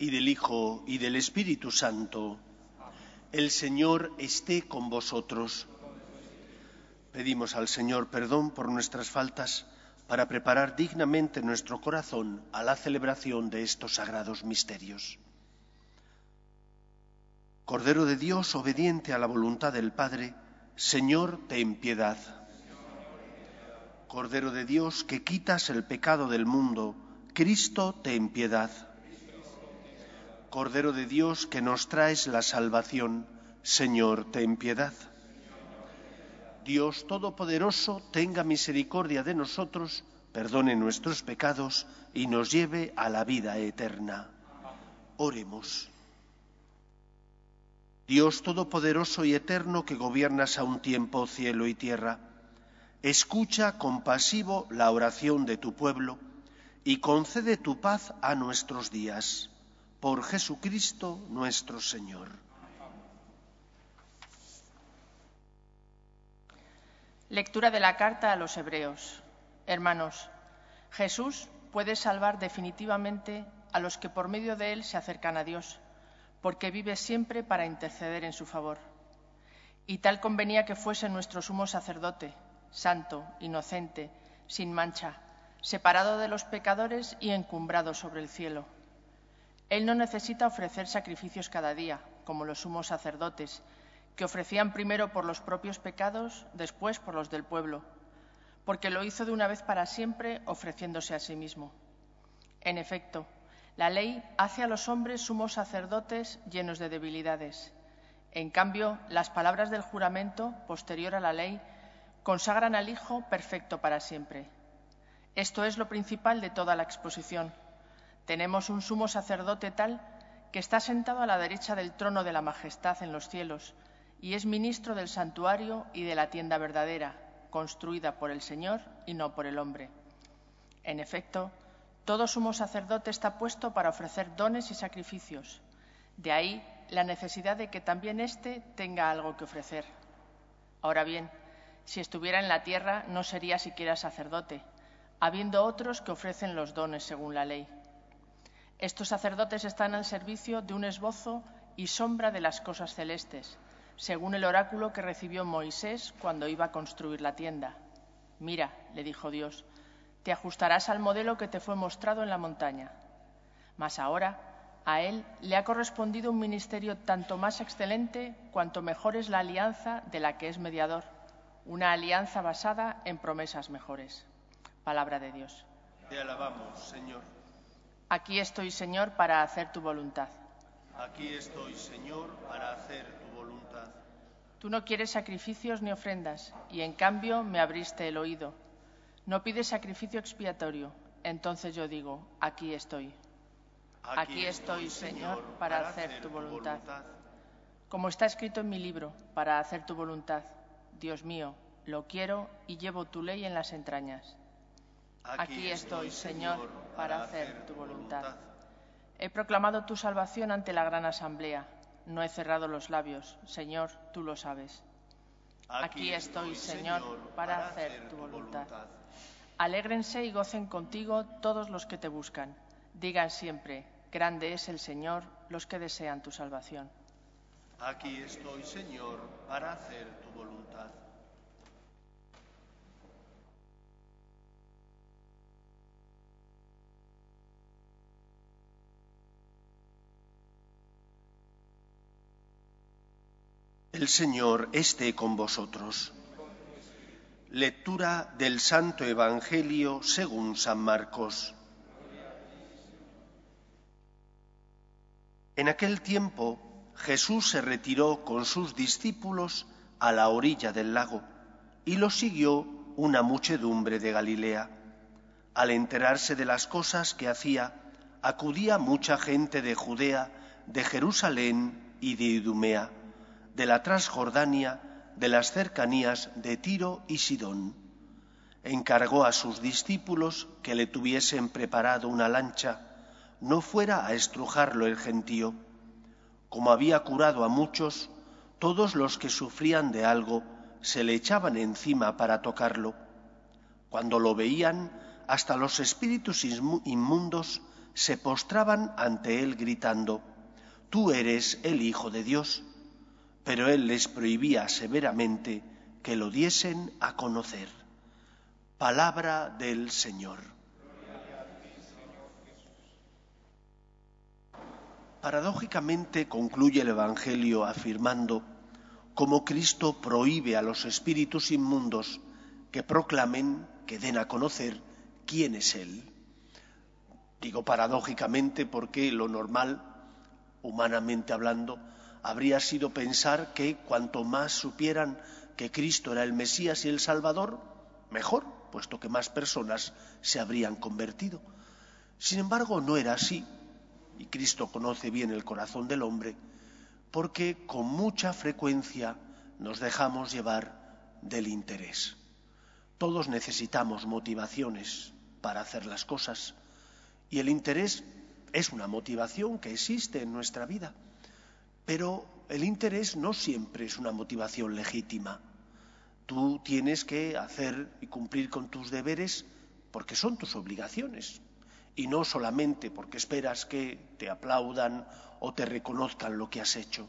Y del Hijo, y del Espíritu Santo, el Señor esté con vosotros. Pedimos al Señor perdón por nuestras faltas para preparar dignamente nuestro corazón a la celebración de estos sagrados misterios. Cordero de Dios, obediente a la voluntad del Padre, Señor, ten piedad. Cordero de Dios, que quitas el pecado del mundo, Cristo, ten piedad. Cordero de Dios, que nos traes la salvación, Señor, ten piedad. Dios Todopoderoso, tenga misericordia de nosotros, perdone nuestros pecados y nos lleve a la vida eterna. Oremos. Dios Todopoderoso y Eterno, que gobiernas a un tiempo cielo y tierra, escucha compasivo la oración de tu pueblo y concede tu paz a nuestros días. Por Jesucristo nuestro Señor. Lectura de la carta a los Hebreos. Hermanos, Jesús puede salvar definitivamente a los que por medio de él se acercan a Dios, porque vive siempre para interceder en su favor. Y tal convenía que fuese nuestro sumo sacerdote, santo, inocente, sin mancha, separado de los pecadores y encumbrado sobre el cielo. Él no necesita ofrecer sacrificios cada día, como los sumos sacerdotes, que ofrecían primero por los propios pecados, después por los del pueblo, porque lo hizo de una vez para siempre, ofreciéndose a sí mismo. En efecto, la ley hace a los hombres sumos sacerdotes llenos de debilidades. En cambio, las palabras del juramento, posterior a la ley, consagran al Hijo perfecto para siempre. Esto es lo principal de toda la exposición. Tenemos un sumo sacerdote tal que está sentado a la derecha del trono de la majestad en los cielos y es ministro del santuario y de la tienda verdadera, construida por el Señor y no por el hombre. En efecto, todo sumo sacerdote está puesto para ofrecer dones y sacrificios. De ahí la necesidad de que también éste tenga algo que ofrecer. Ahora bien, si estuviera en la tierra no sería siquiera sacerdote, habiendo otros que ofrecen los dones según la ley. Estos sacerdotes están al servicio de un esbozo y sombra de las cosas celestes, según el oráculo que recibió Moisés cuando iba a construir la tienda. Mira, le dijo Dios, te ajustarás al modelo que te fue mostrado en la montaña. Mas ahora a él le ha correspondido un ministerio tanto más excelente cuanto mejor es la alianza de la que es mediador, una alianza basada en promesas mejores. Palabra de Dios. Te alabamos, Señor. Aquí estoy, Señor, para hacer tu voluntad. Aquí estoy, Señor, para hacer tu voluntad. Tú no quieres sacrificios ni ofrendas, y en cambio me abriste el oído. No pides sacrificio expiatorio. Entonces yo digo, aquí estoy. Aquí estoy, Señor, para hacer tu voluntad. Como está escrito en mi libro, para hacer tu voluntad. Dios mío, lo quiero y llevo tu ley en las entrañas. Aquí estoy, Señor, para hacer tu voluntad. He proclamado tu salvación ante la gran asamblea. No he cerrado los labios. Señor, tú lo sabes. Aquí estoy, Señor, para hacer tu voluntad. Alégrense y gocen contigo todos los que te buscan. Digan siempre, grande es el Señor, los que desean tu salvación. Aquí estoy, Señor, para hacer tu voluntad. El Señor esté con vosotros. Lectura del Santo Evangelio según San Marcos. En aquel tiempo Jesús se retiró con sus discípulos a la orilla del lago y lo siguió una muchedumbre de Galilea. Al enterarse de las cosas que hacía, acudía mucha gente de Judea, de Jerusalén y de Idumea, de la Transjordania, de las cercanías de Tiro y Sidón. Encargó a sus discípulos que le tuviesen preparado una lancha, no fuera a estrujarlo el gentío. Como había curado a muchos, todos los que sufrían de algo se le echaban encima para tocarlo. Cuando lo veían, hasta los espíritus inmundos se postraban ante él gritando, Tú eres el Hijo de Dios. Pero él les prohibía severamente que lo diesen a conocer. Palabra del Señor. Paradójicamente concluye el Evangelio afirmando cómo Cristo prohíbe a los espíritus inmundos que proclamen, que den a conocer quién es Él. Digo paradójicamente porque lo normal, humanamente hablando, habría sido pensar que cuanto más supieran que Cristo era el Mesías y el Salvador, mejor, puesto que más personas se habrían convertido. Sin embargo, no era así, y Cristo conoce bien el corazón del hombre, porque con mucha frecuencia nos dejamos llevar del interés. Todos necesitamos motivaciones para hacer las cosas y el interés es una motivación que existe en nuestra vida, pero el interés no siempre es una motivación legítima. Tú tienes que hacer y cumplir con tus deberes porque son tus obligaciones, y no solamente porque esperas que te aplaudan o te reconozcan lo que has hecho.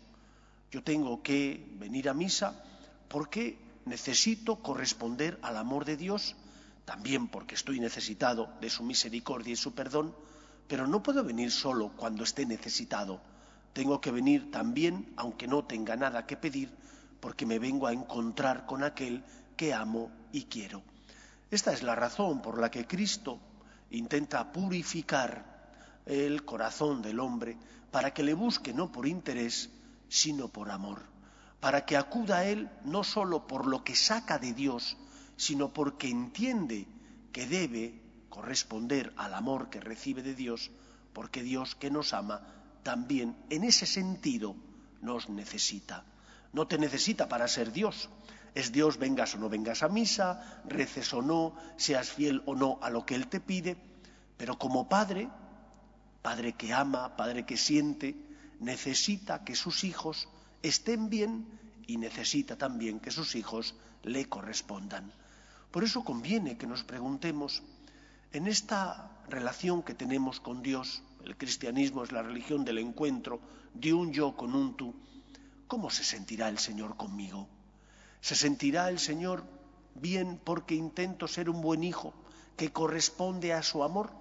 Yo tengo que venir a misa porque necesito corresponder al amor de Dios, también porque estoy necesitado de su misericordia y su perdón, pero no puedo venir solo cuando esté necesitado. Tengo que venir también, aunque no tenga nada que pedir, porque me vengo a encontrar con aquel que amo y quiero. Esta es la razón por la que Cristo intenta purificar el corazón del hombre para que le busque no por interés, sino por amor, para que acuda a él no sólo por lo que saca de Dios, sino porque entiende que debe corresponder al amor que recibe de Dios, porque Dios que nos ama también en ese sentido nos necesita. No te necesita para ser Dios. Es Dios vengas o no vengas a misa, reces o no, seas fiel o no a lo que Él te pide, pero como Padre, Padre que ama, Padre que siente, necesita que sus hijos estén bien y necesita también que sus hijos le correspondan. Por eso conviene que nos preguntemos, en esta relación que tenemos con Dios, el cristianismo es la religión del encuentro de un yo con un tú, ¿cómo se sentirá el Señor conmigo? ¿Se sentirá el Señor bien porque intento ser un buen hijo que corresponde a su amor?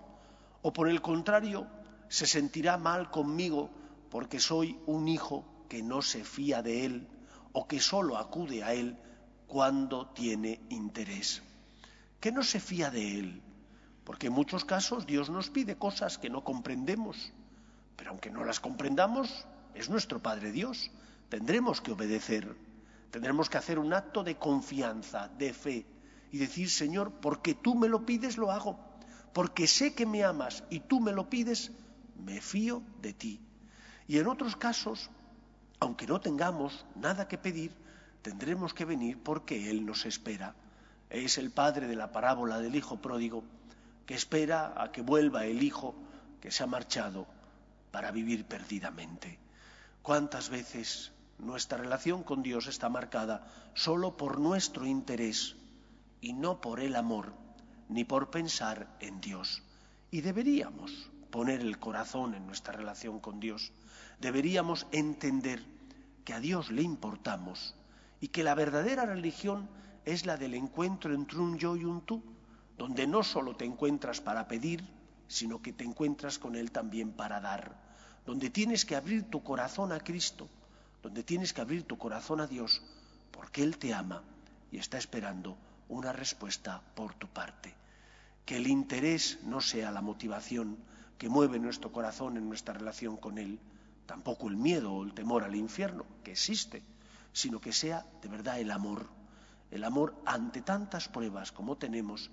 ¿O por el contrario, se sentirá mal conmigo porque soy un hijo que no se fía de Él o que solo acude a Él cuando tiene interés? Que no se fía de Él, porque en muchos casos Dios nos pide cosas que no comprendemos, pero aunque no las comprendamos, es nuestro Padre Dios, tendremos que obedecer Tendremos que hacer un acto de confianza, de fe, y decir, Señor, porque tú me lo pides, lo hago. Porque sé que me amas y tú me lo pides, me fío de ti. Y en otros casos, aunque no tengamos nada que pedir, tendremos que venir porque Él nos espera. Es el padre de la parábola del hijo pródigo, que espera a que vuelva el hijo que se ha marchado para vivir perdidamente. ¿Cuántas veces nuestra relación con Dios está marcada solo por nuestro interés y no por el amor ni por pensar en Dios. Y deberíamos poner el corazón en nuestra relación con Dios. Deberíamos entender que a Dios le importamos y que la verdadera religión es la del encuentro entre un yo y un tú, donde no solo te encuentras para pedir, sino que te encuentras con Él también para dar, donde tienes que abrir tu corazón a Cristo donde tienes que abrir tu corazón a Dios porque Él te ama y está esperando una respuesta por tu parte. Que el interés no sea la motivación que mueve nuestro corazón en nuestra relación con Él, tampoco el miedo o el temor al infierno, que existe, sino que sea de verdad el amor, el amor ante tantas pruebas como tenemos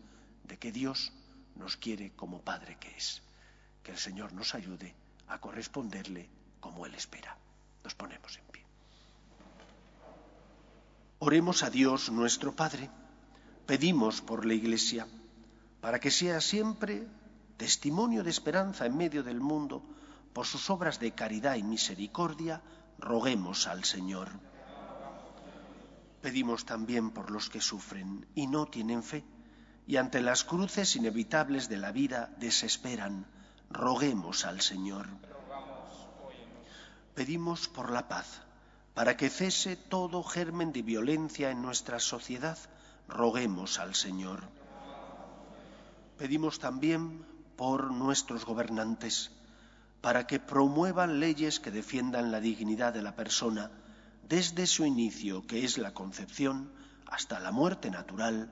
de que Dios nos quiere como Padre que es. Que el Señor nos ayude a corresponderle como Él espera. Nos ponemos en pie. Oremos a Dios nuestro Padre. Pedimos por la Iglesia para que sea siempre testimonio de esperanza en medio del mundo por sus obras de caridad y misericordia, roguemos al Señor. Pedimos también por los que sufren y no tienen fe, y ante las cruces inevitables de la vida desesperan, roguemos al Señor. Pedimos por la paz, para que cese todo germen de violencia en nuestra sociedad, roguemos al Señor. Pedimos también por nuestros gobernantes, para que promuevan leyes que defiendan la dignidad de la persona desde su inicio, que es la concepción, hasta la muerte natural,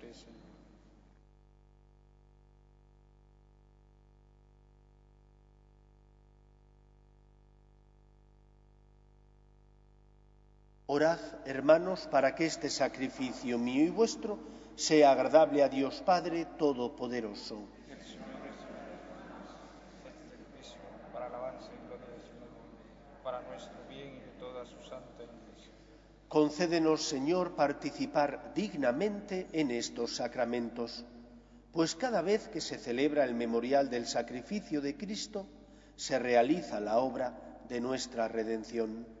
Orad, hermanos, para que este sacrificio mío y vuestro sea agradable a Dios Padre Todopoderoso. Concédenos, Señor, participar dignamente en estos sacramentos, pues cada vez que se celebra el memorial del sacrificio de Cristo, se realiza la obra de nuestra redención.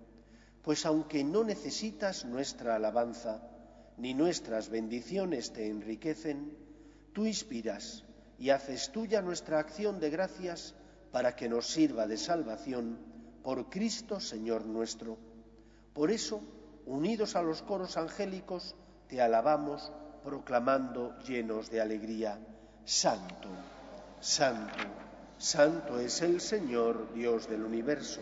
Pues aunque no necesitas nuestra alabanza, ni nuestras bendiciones te enriquecen, tú inspiras y haces tuya nuestra acción de gracias para que nos sirva de salvación por Cristo Señor nuestro. Por eso, unidos a los coros angélicos, te alabamos, proclamando llenos de alegría, Santo, Santo, Santo es el Señor, Dios del universo.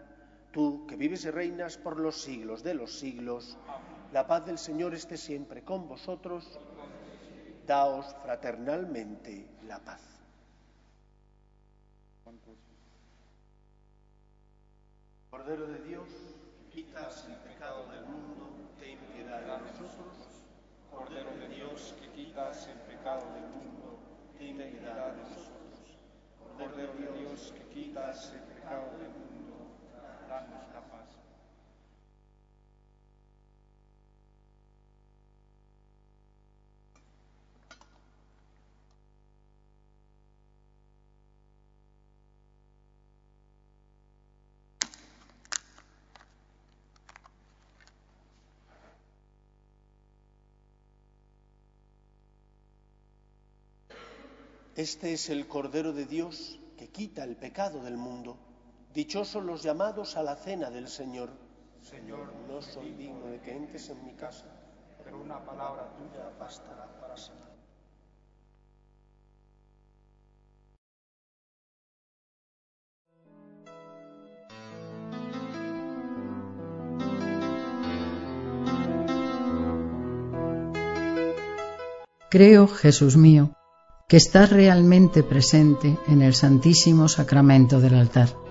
Tú, que vives y reinas por los siglos de los siglos, la paz del Señor esté siempre con vosotros. Daos fraternalmente la paz. Cordero de Dios, quitas el pecado del mundo, ten piedad de nosotros. Cordero de Dios, que quitas el pecado del mundo, ten piedad de nosotros. Cordero de Dios, que quitas el pecado del mundo, Este es el Cordero de Dios que quita el pecado del mundo. Dichosos los llamados a la cena del Señor. Señor, no soy digno de que entres en mi casa, pero una palabra tuya bastará para siempre. Creo, Jesús mío, que estás realmente presente en el Santísimo Sacramento del altar.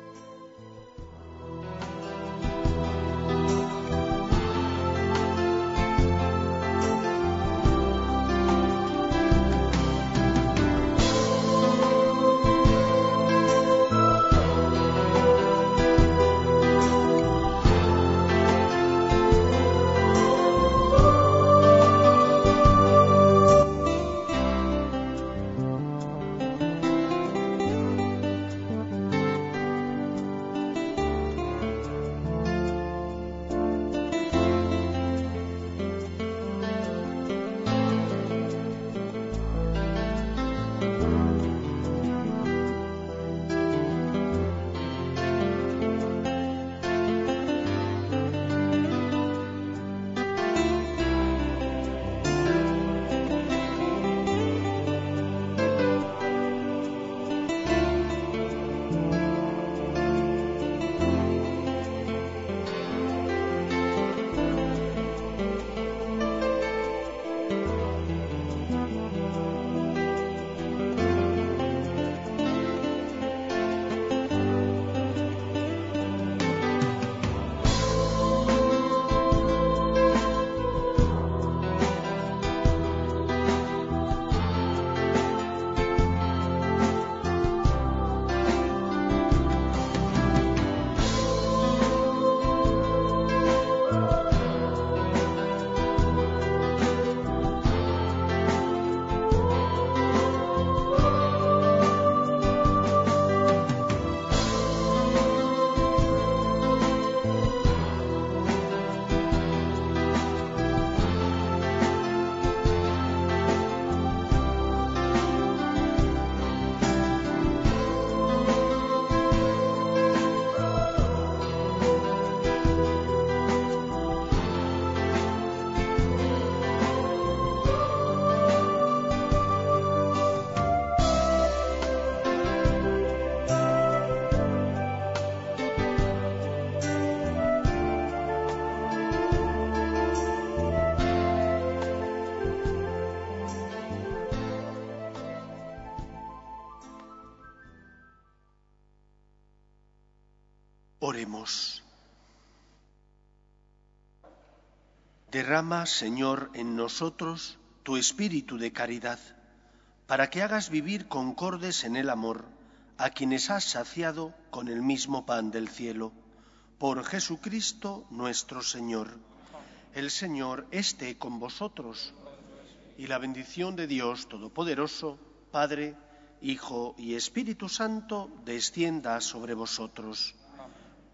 Derrama, Señor, en nosotros tu espíritu de caridad, para que hagas vivir concordes en el amor a quienes has saciado con el mismo pan del cielo. Por Jesucristo nuestro Señor. El Señor esté con vosotros y la bendición de Dios Todopoderoso, Padre, Hijo y Espíritu Santo, descienda sobre vosotros